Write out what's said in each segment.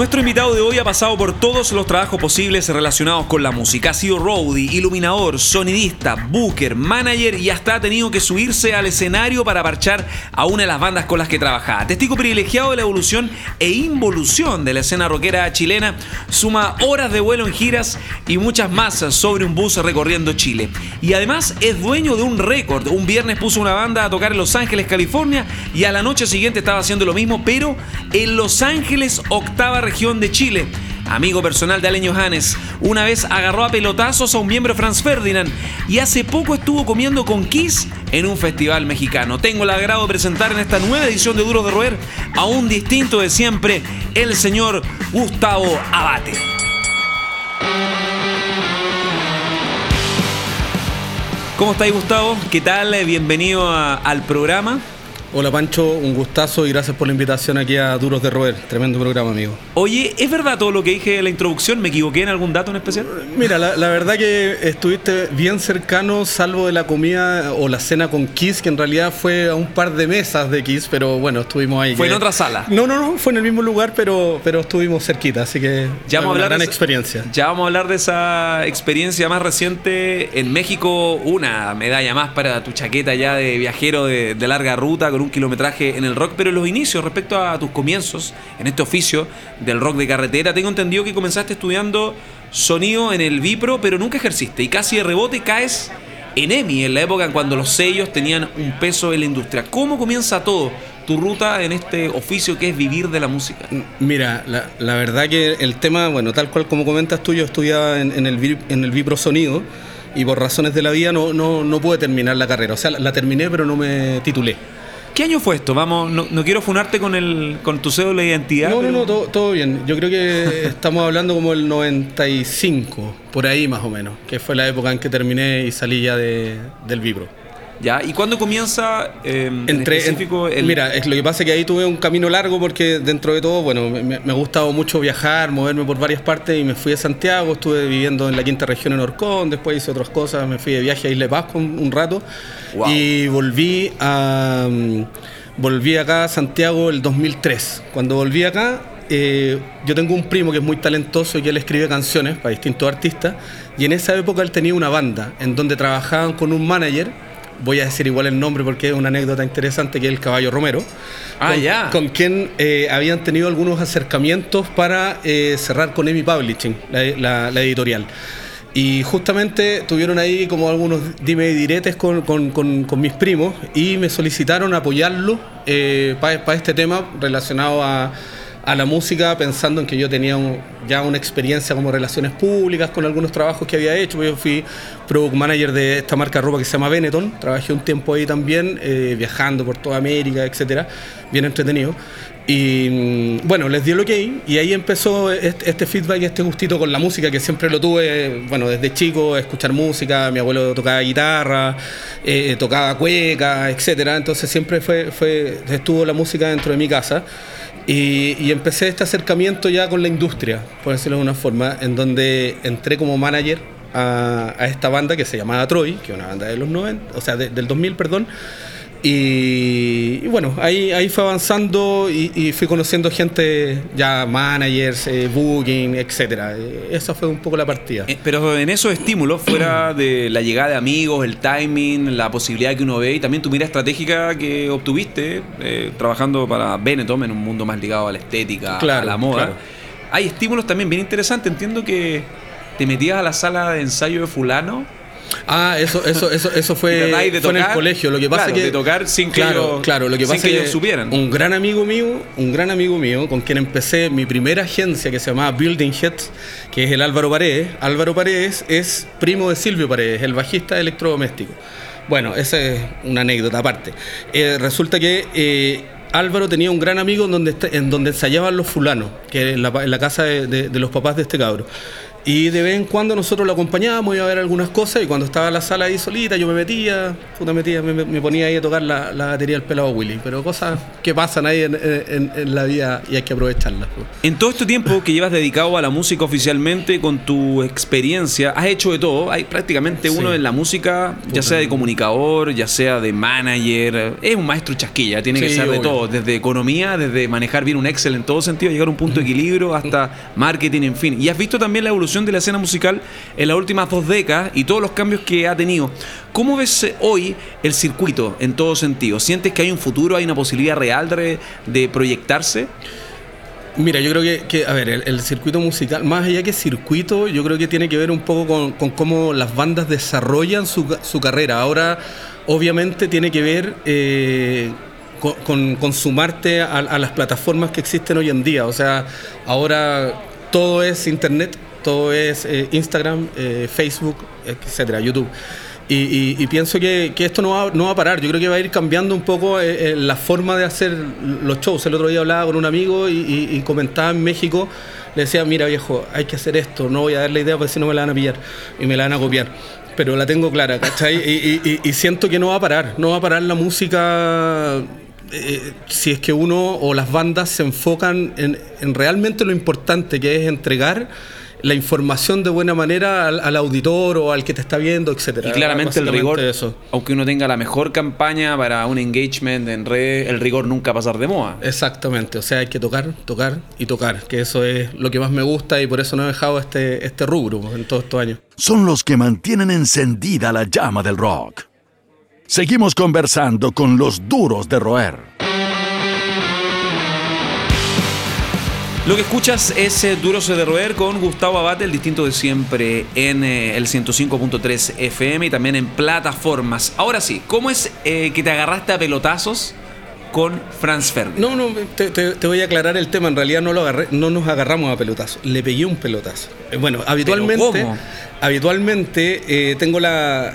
Nuestro invitado de hoy ha pasado por todos los trabajos posibles relacionados con la música. Ha sido roadie, iluminador, sonidista, booker, manager y hasta ha tenido que subirse al escenario para marchar a una de las bandas con las que trabajaba. Testigo privilegiado de la evolución e involución de la escena rockera chilena, suma horas de vuelo en giras y muchas más sobre un bus recorriendo Chile. Y además es dueño de un récord. Un viernes puso una banda a tocar en Los Ángeles, California y a la noche siguiente estaba haciendo lo mismo, pero en Los Ángeles octava región de Chile. Amigo personal de Aleño Janes, una vez agarró a pelotazos a un miembro Franz Ferdinand y hace poco estuvo comiendo con Kiss en un festival mexicano. Tengo el agrado de presentar en esta nueva edición de Duros de Roer a un distinto de siempre, el señor Gustavo Abate. ¿Cómo estáis, Gustavo? ¿Qué tal? Bienvenido al programa. Hola Pancho, un gustazo y gracias por la invitación aquí a Duros de Roer. Tremendo programa, amigo. Oye, ¿es verdad todo lo que dije en la introducción? ¿Me equivoqué en algún dato en especial? Mira, la, verdad que estuviste bien cercano, salvo de la comida o la cena con Kiss, que en realidad fue a un par de mesas de Kiss, pero bueno, estuvimos ahí. ¿Fue en otra sala? No, no, no, fue en el mismo lugar, pero, pero estuvimos cerquita, así que ya vamos a hablar gran de experiencia. Ya vamos a hablar de esa experiencia más reciente en México, una medalla más para tu chaqueta ya de viajero de, de larga ruta con un kilometraje en el rock, pero los inicios respecto a tus comienzos en este oficio del rock de carretera, tengo entendido que comenzaste estudiando sonido en el Vipro, pero nunca ejerciste y casi de rebote caes en EMI, en la época en cuando los sellos tenían un peso en la industria. ¿Cómo comienza todo? tu ruta en este oficio que es vivir de la música? Mira, la, verdad que el tema, bueno, tal cual como comentas tú, yo estudiaba en, el, en Vipro Sonido y por razones de la vida no, no, no pude terminar la carrera. O sea, la terminé pero no me titulé. ¿Qué año fue esto? Vamos, no, quiero funarte con el con tu cédula de identidad. No, no, no, todo, bien. Yo creo que estamos hablando como el 95, por ahí más o menos, que fue la época en que terminé y salí ya de, del Vibro. ¿Ya? ¿Y cuándo comienza em, Entre, específico el... Mira, es lo que pasa es que ahí tuve un camino largo porque dentro de todo, bueno, me, ha gustado mucho viajar, moverme por varias partes y me fui a Santiago, estuve viviendo en la quinta región en Orcón, después hice otras cosas, me fui de viaje a Isla Pascua un, un rato y volví a... Mm, volví acá a Santiago el 2003. Cuando volví acá, eh, yo tengo un primo que es muy talentoso y que él escribe canciones para distintos artistas. Y en esa época él tenía una banda en donde trabajaban con un manager voy a decir igual el nombre porque es una anécdota interesante, que es el Caballo Romero. Ah, con, ya. Con quien eh, habían tenido algunos acercamientos para eh, cerrar con EMI Publishing, la, editorial. Y justamente tuvieron ahí como algunos dime y diretes con, mis primos y me solicitaron apoyarlo eh, para este tema relacionado a a la música pensando en que yo tenía ya una experiencia como relaciones públicas con algunos trabajos que había hecho. Yo fui product manager de esta marca de ropa que se llama Benetton, trabajé un tiempo ahí también, eh, viajando por toda América, etcétera, bien entretenido. Y mm, bueno, les di el ok y ahí empezó este, este, feedback y este gustito con la música que siempre lo tuve, bueno, desde chico, escuchar música, mi abuelo tocaba guitarra, eh, tocaba cueca, etcétera. Entonces siempre fue, fue, estuvo la música dentro de mi casa. Y, empecé este acercamiento ya con la industria, por decirlo de una forma, en donde entré como manager a, esta banda que se llamaba Troy, que es una banda de los 90, o sea, del 2000, perdón, y, bueno, ahí, ahí fue avanzando y, fui conociendo gente, ya managers, eh, booking, etcétera. Eh, esa fue un poco la partida. Eh, pero en esos estímulos, fuera de la llegada de amigos, el timing, la posibilidad que uno ve y también tu mira estratégica que obtuviste trabajando para Benetton en un mundo más ligado a la estética, a la moda. Hay estímulos también bien interesantes. Entiendo que te metías a la sala de ensayo de fulano Ah, eso, eso, eso, eso fue, fue en el colegio. Lo que pasa que de tocar sin que claro, claro, lo que pasa que, ellos supieran. Un gran amigo mío, un gran amigo mío, con quien empecé mi primera agencia que se llamaba Building Heads, que es el Álvaro Paredes. Álvaro Paredes es primo de Silvio Paredes, el bajista de electrodoméstico. Bueno, esa es una anécdota aparte. Eh, resulta que eh, Álvaro tenía un gran amigo en donde, en donde ensayaban los fulanos, que en la, casa de, de, los papás de este cabro. Y de vez en cuando nosotros lo acompañábamos, iba a ver algunas cosas y cuando estaba en la sala ahí solita yo me metía, puta metía me, me ponía ahí a tocar la, la, batería del pelado Willy. Pero cosas que pasan ahí en, en, en la vida y hay que aprovecharlas. Pues. En todo este tiempo que llevas dedicado a la música oficialmente, con tu experiencia, has hecho de todo. Hay prácticamente uno en la música, ya sea de comunicador, ya sea de manager. Es un maestro chasquilla, tiene que ser de todo. Desde economía, desde manejar bien un Excel en todo sentido, llegar a un punto de equilibrio, hasta marketing, en fin. Y has visto también la evolución de la escena musical en las últimas dos décadas y todos los cambios que ha tenido. ¿Cómo ves eh, hoy el circuito en todo sentido? ¿Sientes que hay un futuro, hay una posibilidad real de, proyectarse? Mira, yo creo que, a ver, el, circuito musical, más allá que circuito, yo creo que tiene que ver un poco con, cómo las bandas desarrollan su, carrera. Ahora, obviamente, tiene que ver eh, con, sumarte a, a, las plataformas que existen hoy en día. O sea, ahora todo es internet, todo es eh, Instagram, eh, Facebook, etcétera, YouTube. Y, pienso que, esto no va, a parar. Yo creo que va a ir cambiando un poco eh, la forma de hacer los shows. El otro día hablaba con un amigo y, comentaba en México, le decía, mira viejo, hay que hacer esto, no voy a dar la idea porque si no me la van a pillar y me la van a copiar. Pero la tengo clara, ¿cachai? Y, siento que no va a parar, no va a parar la música si es que uno o las bandas se enfocan en, en realmente lo importante que es entregar la información de buena manera al, auditor o al que te está viendo, etcétera. Y claramente el rigor, eso. aunque uno tenga la mejor campaña para un engagement en red, el rigor nunca pasar de moda. Exactamente, o sea, hay que tocar, tocar y tocar, que eso es lo que más me gusta y por eso no he dejado este, este rubro en todos estos años. Son los que mantienen encendida la llama del rock. Seguimos conversando con los duros de roer. Lo que escuchas es eh, Duro de roer con Gustavo Abate, el distinto de siempre, en eh, el 105.3 FM y también en plataformas. Ahora sí, ¿cómo es eh, que te agarraste a pelotazos con Franz Ferdinand? No, no, te, voy a aclarar el tema. En realidad no, lo agarré, no nos agarramos a pelotazos. Le pegué un pelotazo. Bueno, habitualmente, habitualmente tengo la,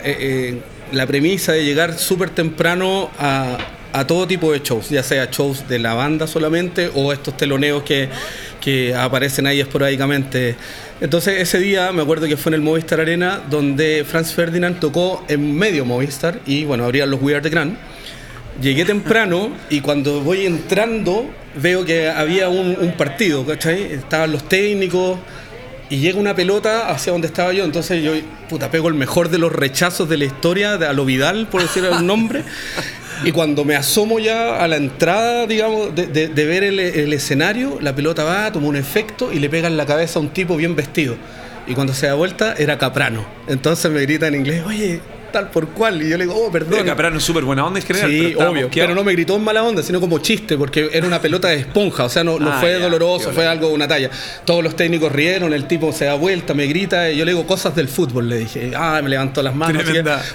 la premisa de llegar súper temprano a a todo tipo de shows, ya sea shows de la banda solamente o estos teloneos que, aparecen ahí esporádicamente. Entonces ese día me acuerdo que fue en el Movistar Arena donde Franz Ferdinand tocó en medio Movistar y bueno, abrían los We Are The Grand. Llegué temprano y cuando voy entrando veo que había un, partido, ¿cachai? Estaban los técnicos y llega una pelota hacia donde estaba yo, entonces yo, puta, pego el mejor de los rechazos de la historia, de a Vidal, por decir un nombre. Y cuando me asomo ya a la entrada, digamos, de, ver el, escenario, la pelota va, toma un efecto y le pega en la cabeza a un tipo bien vestido. Y cuando se da vuelta, era Caprano. Entonces me grita en inglés, oye, tal por cual. Y yo le digo, oh, perdón. Caprano es súper buena onda en general. Sí, obvio. Pero no me gritó en mala onda, sino como chiste, porque era una pelota de esponja. O sea, no, no ah, fue doloroso, fue algo, una talla. Todos los técnicos rieron, el tipo se da vuelta, me grita. Y yo le digo cosas del fútbol, le dije. Ah, me levantó las manos.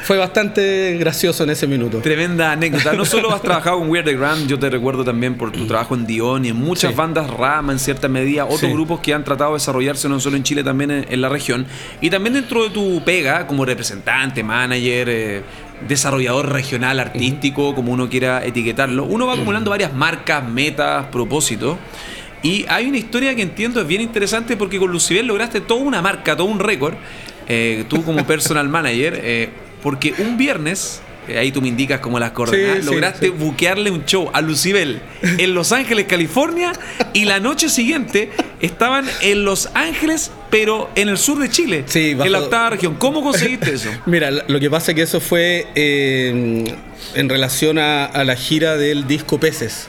Fue bastante gracioso en ese minuto. Tremenda anécdota. No solo has trabajado con Weird the Grand, yo te recuerdo también por tu trabajo en Dion y en muchas bandas rama en cierta medida, otros grupos que han tratado de desarrollarse no solo en Chile, también en, la región. Y también dentro de tu pega como representante, manager, eh, desarrollador regional artístico, como uno quiera etiquetarlo, uno va acumulando varias marcas, metas, propósitos. Y hay una historia que entiendo es bien interesante porque con Lucibel lograste toda una marca, todo un récord, eh, tú como personal manager, eh, porque un viernes eh, ahí tú me indicas como las coordenadas, lograste buquearle un show a Lucibel en Los Ángeles, California, y la noche siguiente estaban en Los Ángeles, pero en el sur de Chile, en la octava región. ¿Cómo conseguiste eso? Mira, lo que pasa es que eso fue eh, en relación a, la gira del disco Peces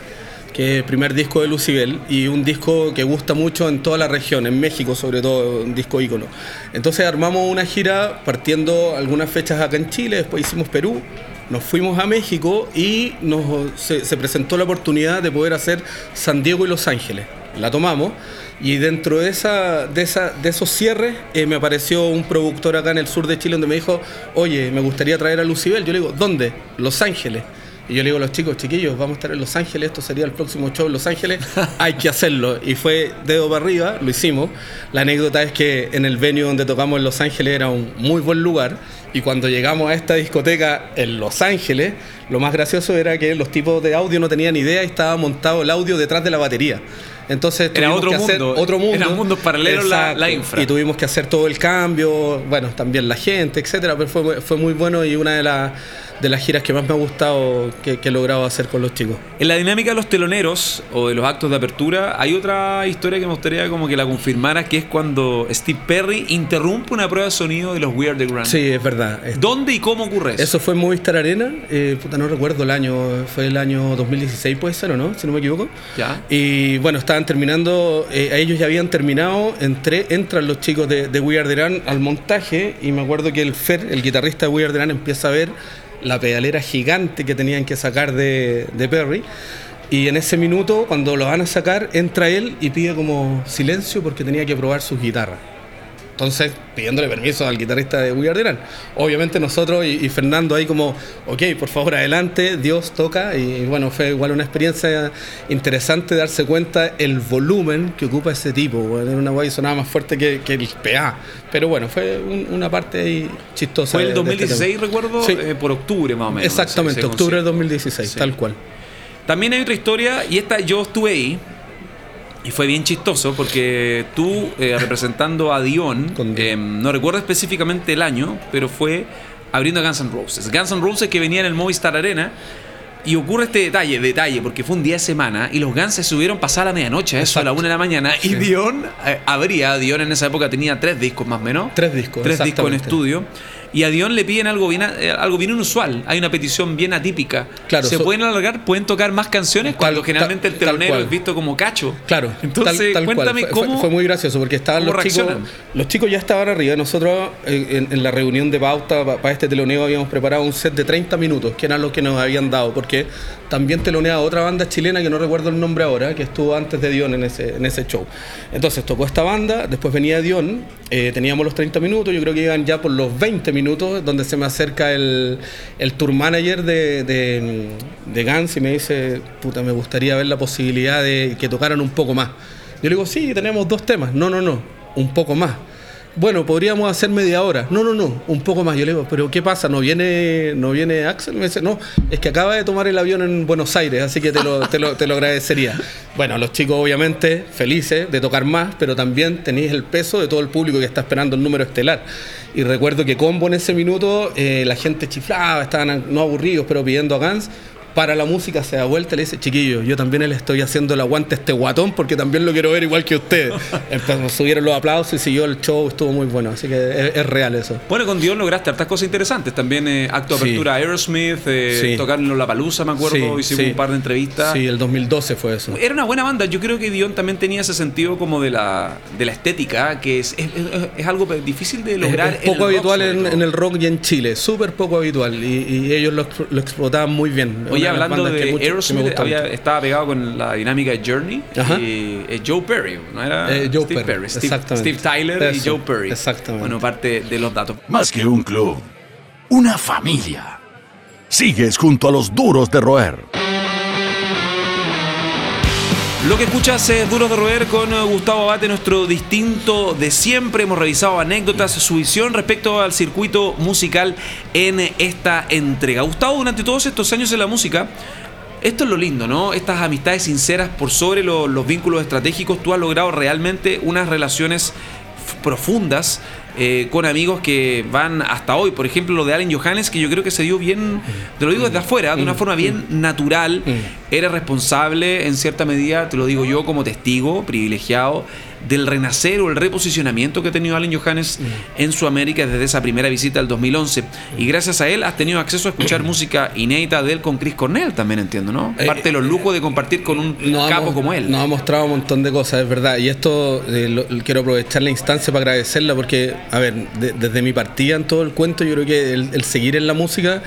que es el primer disco de Lucibel y un disco que gusta mucho en toda la región, en México sobre todo, un disco ícono. Entonces armamos una gira partiendo algunas fechas acá en Chile, después hicimos Perú, nos fuimos a México y nos, se, presentó la oportunidad de poder hacer San Diego y Los Ángeles. La tomamos y dentro de, esa, de, esa, de esos cierres eh, me apareció un productor acá en el sur de Chile donde me dijo, oye, me gustaría traer a Lucibel. Yo le digo, ¿dónde? Los Ángeles. Y yo le digo a los chicos, chiquillos, vamos a estar en Los Ángeles, esto sería el próximo show en Los Ángeles, hay que hacerlo. Y fue dedo para arriba, lo hicimos. La anécdota es que en el venue donde tocamos en Los Ángeles era un muy buen lugar. Y cuando llegamos a esta discoteca en Los Ángeles, lo más gracioso era que los tipos de audio no tenían idea y estaba montado el audio detrás de la batería. Entonces Era otro que hacer mundo. otro mundo. Era paralelos la- Exacto. la infra. Y tuvimos que hacer todo el cambio, bueno, también la gente, etcétera, pero fue, fue muy bueno y una de, las de las giras que más me ha gustado que, que he logrado hacer con los chicos. En la dinámica de los teloneros o de los actos de apertura, hay otra historia que me gustaría como que la confirmaras, que es cuando Steve Perry interrumpe una prueba de sonido de los Weird the Grand. Sí, es verdad. ¿Dónde y cómo ocurre eso? Eso fue en Movistar Arena, eh, puta, no recuerdo el año, fue el año 2016 puede ser o no, si no me equivoco. Ya. Y bueno, estaban terminando, eh, ellos ya habían terminado, entré, entran los chicos de, de We Are The Run al montaje y me acuerdo que el Fer, el guitarrista de We Are The Run, empieza a ver la pedalera gigante que tenían que sacar de, de Perry. Y en ese minuto, cuando lo van a sacar, entra él y pide como silencio porque tenía que probar sus guitarras. Entonces, pidiéndole permiso al guitarrista de We Are The. Obviamente nosotros y, y Fernando ahí como, ok, por favor adelante, Dios toca. Y bueno, fue igual una experiencia interesante darse cuenta el volumen que ocupa ese tipo. bueno, Era una guay sonaba más fuerte que, que el PA. Pero bueno, fue un- una parte ahí chistosa. Fue el de- de este 2016, tema. recuerdo, Sí. eh, por octubre más o menos. Exactamente, octubre del consigue. 2016, Sí. tal cual. También hay otra historia, y esta yo estuve ahí, y fue bien chistoso, porque tú, eh, representando a Dion, eh, no recuerdo específicamente el año, pero fue abriendo a Guns N' Roses. Guns N' Roses que venía en el Movistar Arena. Y ocurre este detalle, detalle, porque fue un día de semana y los Guns se subieron pasada la medianoche, a eso a la una de la mañana. Y. Dion eh, abría, Dion en esa época tenía tres discos más o menos. Tres discos, Tres discos en estudio. Y a Dion le piden algo bien, eh, algo bien inusual. Hay una petición bien atípica. Claro, ¿Se so- pueden alargar? ¿Pueden tocar más canciones? Cuando Tal- generalmente tal- el telonero cual. es visto como cacho. Claro, Entonces, tal, cual. cuéntame Fue- fue, cómo. fue muy gracioso porque estaban los chicos. Los chicos ya estaban arriba. Nosotros en, en la reunión de pauta para este teloneo habíamos preparado un set de 30 minutos, que eran los que nos habían dado, porque también teloneaba otra banda chilena que no recuerdo el nombre ahora, que estuvo antes de Dion en ese, en ese show. Entonces tocó esta banda, después venía Dion, eh, teníamos los 30 minutos, yo creo que iban ya por los 20 minutos, donde se me acerca el, el tour manager de, de, de y me dice, puta, me gustaría ver la posibilidad de que tocaran un poco más. Yo le digo, sí, tenemos dos temas. No, no, no, un poco más. Bueno, podríamos hacer media hora. No, no, no, un poco más. Yo le digo, pero ¿qué pasa? ¿No viene, no viene Axel? Me dice, no, es que acaba de tomar el avión en Buenos Aires, así que te lo, te lo, te lo agradecería. Bueno, los chicos obviamente felices de tocar más, pero también tenéis el peso de todo el público que está esperando el número estelar. Y recuerdo que combo en ese minuto, eh, la gente chiflaba, estaban no aburridos, pero pidiendo a Gans para la música se da vuelta y le dice, chiquillo, yo también le estoy haciendo el aguante a este guatón porque también lo quiero ver igual que ustedes. Entonces subieron los aplausos y siguió el show, estuvo muy bueno, así que es, es real eso. Bueno, con Dion lograste hartas cosas interesantes. También eh, acto de apertura Aerosmith, eh, Sí. en La Palusa, me acuerdo. Sí, Hicimos un par de entrevistas. Sí, el 2012 fue eso. Era una buena banda. Yo creo que Dion también tenía ese sentido como de la, de la estética, que es, es, es- algo difícil de lograr. es en poco rock, habitual sobre en, en el rock y en Chile, súper poco habitual y, y ellos lo, lo explotaban muy bien. Oye, Las hablando de mucho- Aerosmith, había- estaba pegado con la dinámica de Journey Ajá. y eh, Joe Perry, ¿no era? Eh, Joe Steve Perry, Steve, exactamente. Steve Tyler y Joe Perry. exactamente. Bueno, parte de los datos. Más que un club, una familia. Sigues junto a los duros de roer. Lo que escuchas es Duros de Roer con eh, Gustavo Abate, nuestro distinto de siempre. Hemos revisado anécdotas, su visión respecto al circuito musical en esta entrega. Gustavo, durante todos estos años en la música, esto es lo lindo, ¿no? Estas amistades sinceras por sobre lo- los vínculos estratégicos, tú has logrado realmente unas relaciones profundas eh, con amigos que van hasta hoy. Por ejemplo, lo de Allen Johannes, que yo creo que se dio bien, te lo digo desde afuera, de una forma bien natural. Era responsable en cierta medida, te lo digo yo como testigo privilegiado, del renacer o el reposicionamiento que ha tenido Allen Johannes en Sudamérica desde esa primera visita del 2011. Y gracias a él has tenido acceso a escuchar música inédita de él con Chris Cornell, también entiendo, ¿no? Eh, Parte de los lujos de compartir con un Nos ha capo mo- como él. Nos ha mostrado un montón de cosas, es verdad. Y esto eh, lo- quiero aprovechar la instancia para agradecerla porque, a ver, de- desde mi partida en todo el cuento, yo creo que el, el seguir en la música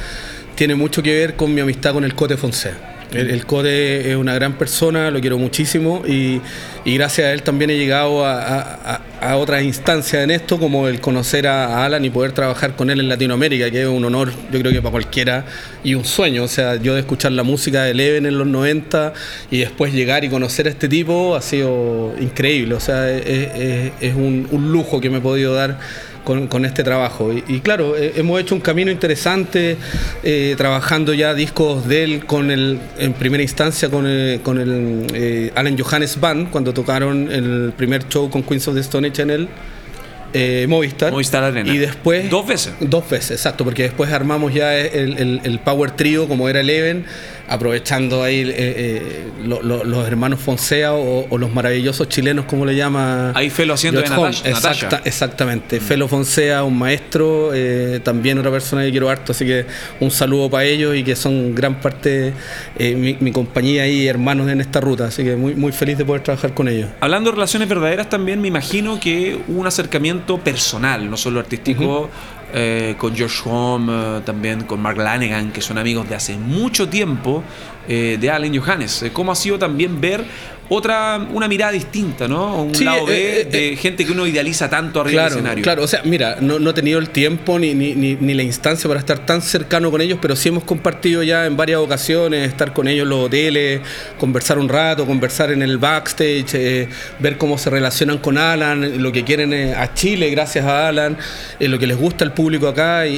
tiene mucho que ver con mi amistad con el Cote Fonseca. El, el Cote es una gran persona, lo quiero muchísimo y, gracias a él también he llegado a, otras instancias en esto, como el conocer a Alan y poder trabajar con él en Latinoamérica, que es un honor, yo creo que para cualquiera, y un sueño. O sea, yo de escuchar la música de Leven en los 90 y después llegar y conocer a este tipo ha sido increíble. O sea, es, un, un lujo que me he podido dar con, este trabajo. Y, claro, eh, hemos hecho un camino interesante, eh, trabajando ya discos de él con el, en primera instancia con el, con el eh, Alan Johannes Band, cuando tocaron el primer show con Queens of the Stone Age en el Movistar. Movistar Arena. Y después. Dos veces. Dos veces, exacto, porque después armamos ya el, el, el Power Trio como era Eleven aprovechando ahí eh, eh, los hermanos Fonsea o, los maravillosos chilenos, como le llama. Ahí Felo haciendo de Natasha. exactamente. Mm. Felo Fonsea, un maestro, eh, también otra persona que quiero harto, así que un saludo para ellos y que son gran parte mi, mi, compañía y hermanos en esta ruta, así que muy, muy feliz de poder trabajar con ellos. Hablando de relaciones verdaderas, también me imagino que un acercamiento personal, no solo artístico. Eh, con George Home, eh, también con Mark Lanegan, que son amigos de hace mucho tiempo, eh, de Allen Johannes. ¿Cómo ha sido también ver otra, una mirada distinta, ¿no? Un lado B eh, eh, de gente que uno idealiza tanto arriba del escenario. Claro, o sea, mira, no, no he tenido el tiempo ni, ni, ni, la instancia para estar tan cercano con ellos, pero sí hemos compartido ya en varias ocasiones, estar con ellos en los hoteles, conversar un rato, conversar en el backstage, eh, ver cómo se relacionan con Alan, lo que quieren a Chile gracias a Alan, lo que les gusta al público acá, y,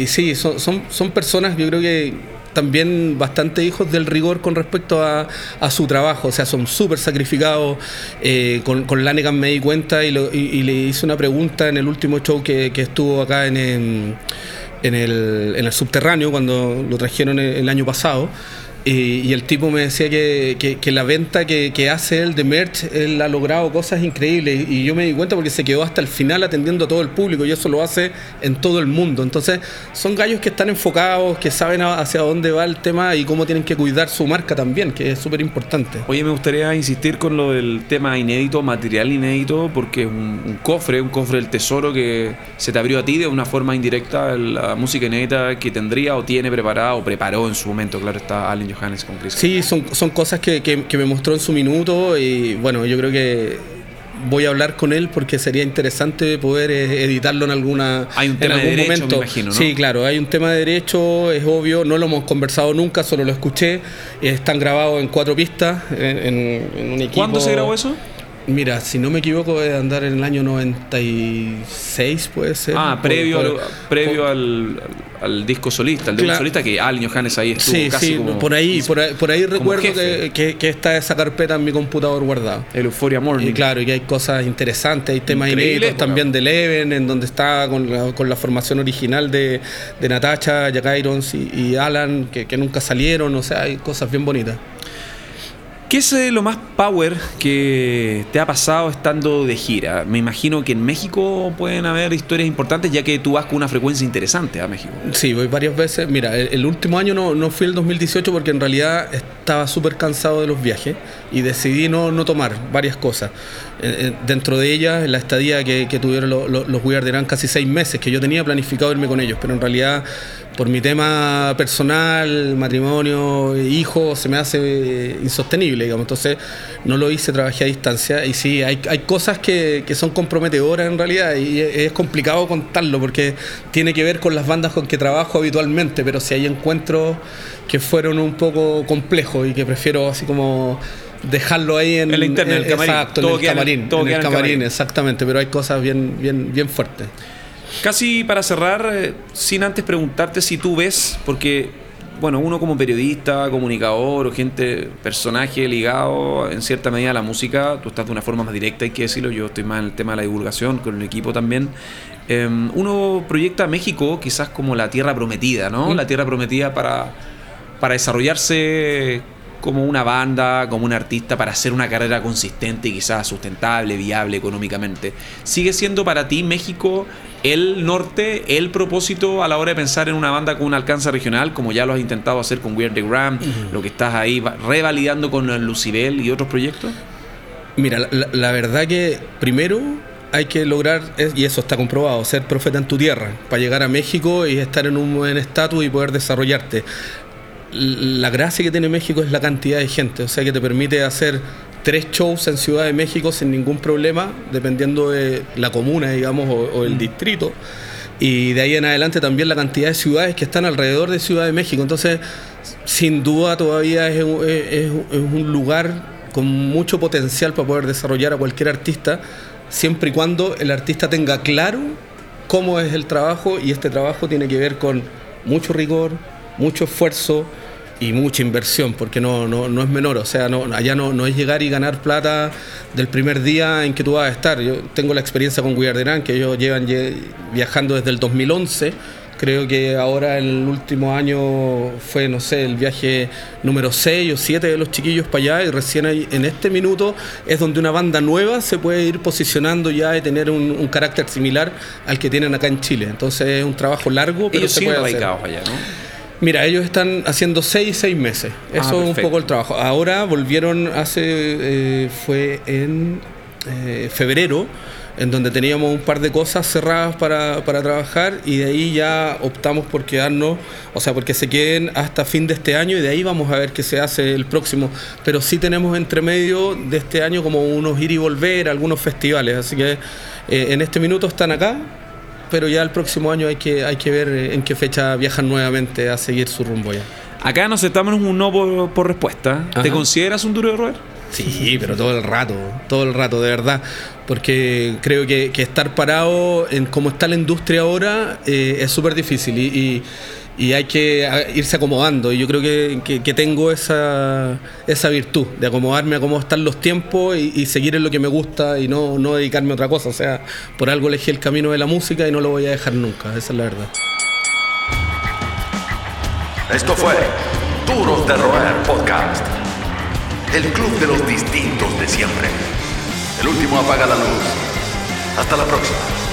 y, sí, son, son, son personas, yo creo que también bastante hijos del rigor con respecto a, su trabajo, o sea, son súper sacrificados. Eh, con, con Lanegan me di cuenta y, le hice una pregunta en el último show que, estuvo acá en, en, el, en el subterráneo, cuando lo trajeron el año pasado. Y, el tipo me decía que, la venta que, hace él de merch, él ha logrado cosas increíbles. Y yo me di cuenta porque se quedó hasta el final atendiendo a todo el público y eso lo hace en todo el mundo. Entonces, son gallos que están enfocados, que saben hacia dónde va el tema y cómo tienen que cuidar su marca también, que es súper importante. Oye, me gustaría insistir con lo del tema inédito, material inédito, porque es un, un cofre, un cofre del tesoro que se te abrió a ti de una forma indirecta la música inédita que tendría o tiene preparada o preparó en su momento, claro, está Allen Sí, son, son cosas que, me mostró en su minuto y bueno, yo creo que voy a hablar con él porque sería interesante poder eh, editarlo en alguna hay un tema en algún de derecho, momento. Me imagino, Sí, claro, hay un tema de derecho, es obvio, no lo hemos conversado nunca, solo lo escuché. Están grabados en cuatro pistas en, en un equipo. ¿Cuándo se grabó eso? Mira, si no me equivoco, debe andar en el año 96, puede ser. Ah, previo, al, previo al, disco solista, el disco solista que Al Johannes ahí estuvo sí, casi sí, por ahí, por ahí, por ahí recuerdo que, que, está esa carpeta en mi computador guardada. El Euphoria Morning. Y claro, y hay cosas interesantes, hay temas inéditos también de Leven, en donde está con la, con la formación original de, de Natasha, Jack Irons y, y Alan, que, que nunca salieron, o sea, hay cosas bien bonitas. ¿Qué es eh, lo más power que te ha pasado estando de gira? Me imagino que en México pueden haber historias importantes, ya que tú vas con una frecuencia interesante a México. Sí, voy varias veces. Mira, el, último año no, no, fui el 2018 porque en realidad estaba súper cansado de los viajes y decidí no, no tomar varias cosas. Eh, eh, dentro de ellas, la estadía que, tuvieron los Weird eran casi seis meses, que yo tenía planificado irme con ellos, pero en realidad por mi tema personal, matrimonio, hijo, se me hace eh, insostenible, digamos. Entonces no lo hice, trabajé a distancia. Y sí, hay, hay cosas que, que, son comprometedoras en realidad y es complicado contarlo porque tiene que ver con las bandas con que trabajo habitualmente, pero si hay encuentros que fueron un poco complejos y que prefiero así como dejarlo ahí en, el internet, en el camarín. Exacto, en el camarín, en el camarín, exactamente, pero hay cosas bien, bien, bien fuertes. Casi para cerrar, eh, sin antes preguntarte si tú ves, porque bueno, uno como periodista, comunicador o gente, personaje ligado en cierta medida a la música, tú estás de una forma más directa, hay que decirlo, yo estoy más en el tema de la divulgación, con el equipo también. Em, uno proyecta a México quizás como la tierra prometida, ¿no? La tierra prometida para, para desarrollarse como una banda, como un artista para hacer una carrera consistente y quizás sustentable, viable económicamente. ¿Sigue siendo para ti México el norte, el propósito a la hora de pensar en una banda con un alcance regional, como ya lo has intentado hacer con Weird the Gram, lo que estás ahí revalidando con Lucibel y otros proyectos? Mira, la, verdad que primero hay que lograr, y eso está comprobado, ser profeta en tu tierra, para llegar a México y estar en un buen estatus y poder desarrollarte la gracia que tiene México es la cantidad de gente, o sea que te permite hacer tres shows en Ciudad de México sin ningún problema, dependiendo de la comuna, digamos, o, el mm. distrito. Y de ahí en adelante también la cantidad de ciudades que están alrededor de Ciudad de México. Entonces, sin duda todavía es, es un lugar con mucho potencial para poder desarrollar a cualquier artista, siempre y cuando el artista tenga claro cómo es el trabajo y este trabajo tiene que ver con mucho rigor, mucho esfuerzo, y mucha inversión, porque no, no, no es menor, o sea, no, allá no, no, es llegar y ganar plata del primer día en que tú vas a estar. Yo tengo la experiencia con Guillermo que ellos llevan viajando desde el 2011, creo que ahora el último año fue, no sé, el viaje número 6 o 7 de los chiquillos para allá y recién ahí, en este minuto es donde una banda nueva se puede ir posicionando ya y tener un, carácter similar al que tienen acá en Chile. Entonces es un trabajo largo, pero se puede hacer. allá, ¿no? Mira, ellos están haciendo seis, seis meses. Ah, Eso es un poco el trabajo. Ahora volvieron hace, eh, fue en eh, febrero, en donde teníamos un par de cosas cerradas para, para, trabajar y de ahí ya optamos por quedarnos, o sea, porque se queden hasta fin de este año y de ahí vamos a ver qué se hace el próximo. Pero sí tenemos entre medio de este año como unos ir y volver, algunos festivales. Así que eh, en este minuto están acá pero ya el próximo año hay que, hay que ver eh, en qué fecha viajan nuevamente a seguir su rumbo ya. Acá nos estamos en un no por, respuesta. ¿Te consideras un duro de roer? Sí, pero todo el rato, todo el rato, de verdad. Porque creo que, estar parado en cómo está la industria ahora eh, es súper difícil y y hay que irse acomodando. Y yo creo que, tengo esa, esa, virtud de acomodarme a cómo están los tiempos y, seguir en lo que me gusta y no, no, dedicarme a otra cosa. O sea, por algo elegí el camino de la música y no lo voy a dejar nunca. Esa es la verdad. Esto fue Duros de Roer Podcast. El club de los distintos de siempre. El último apaga la luz. Hasta la próxima.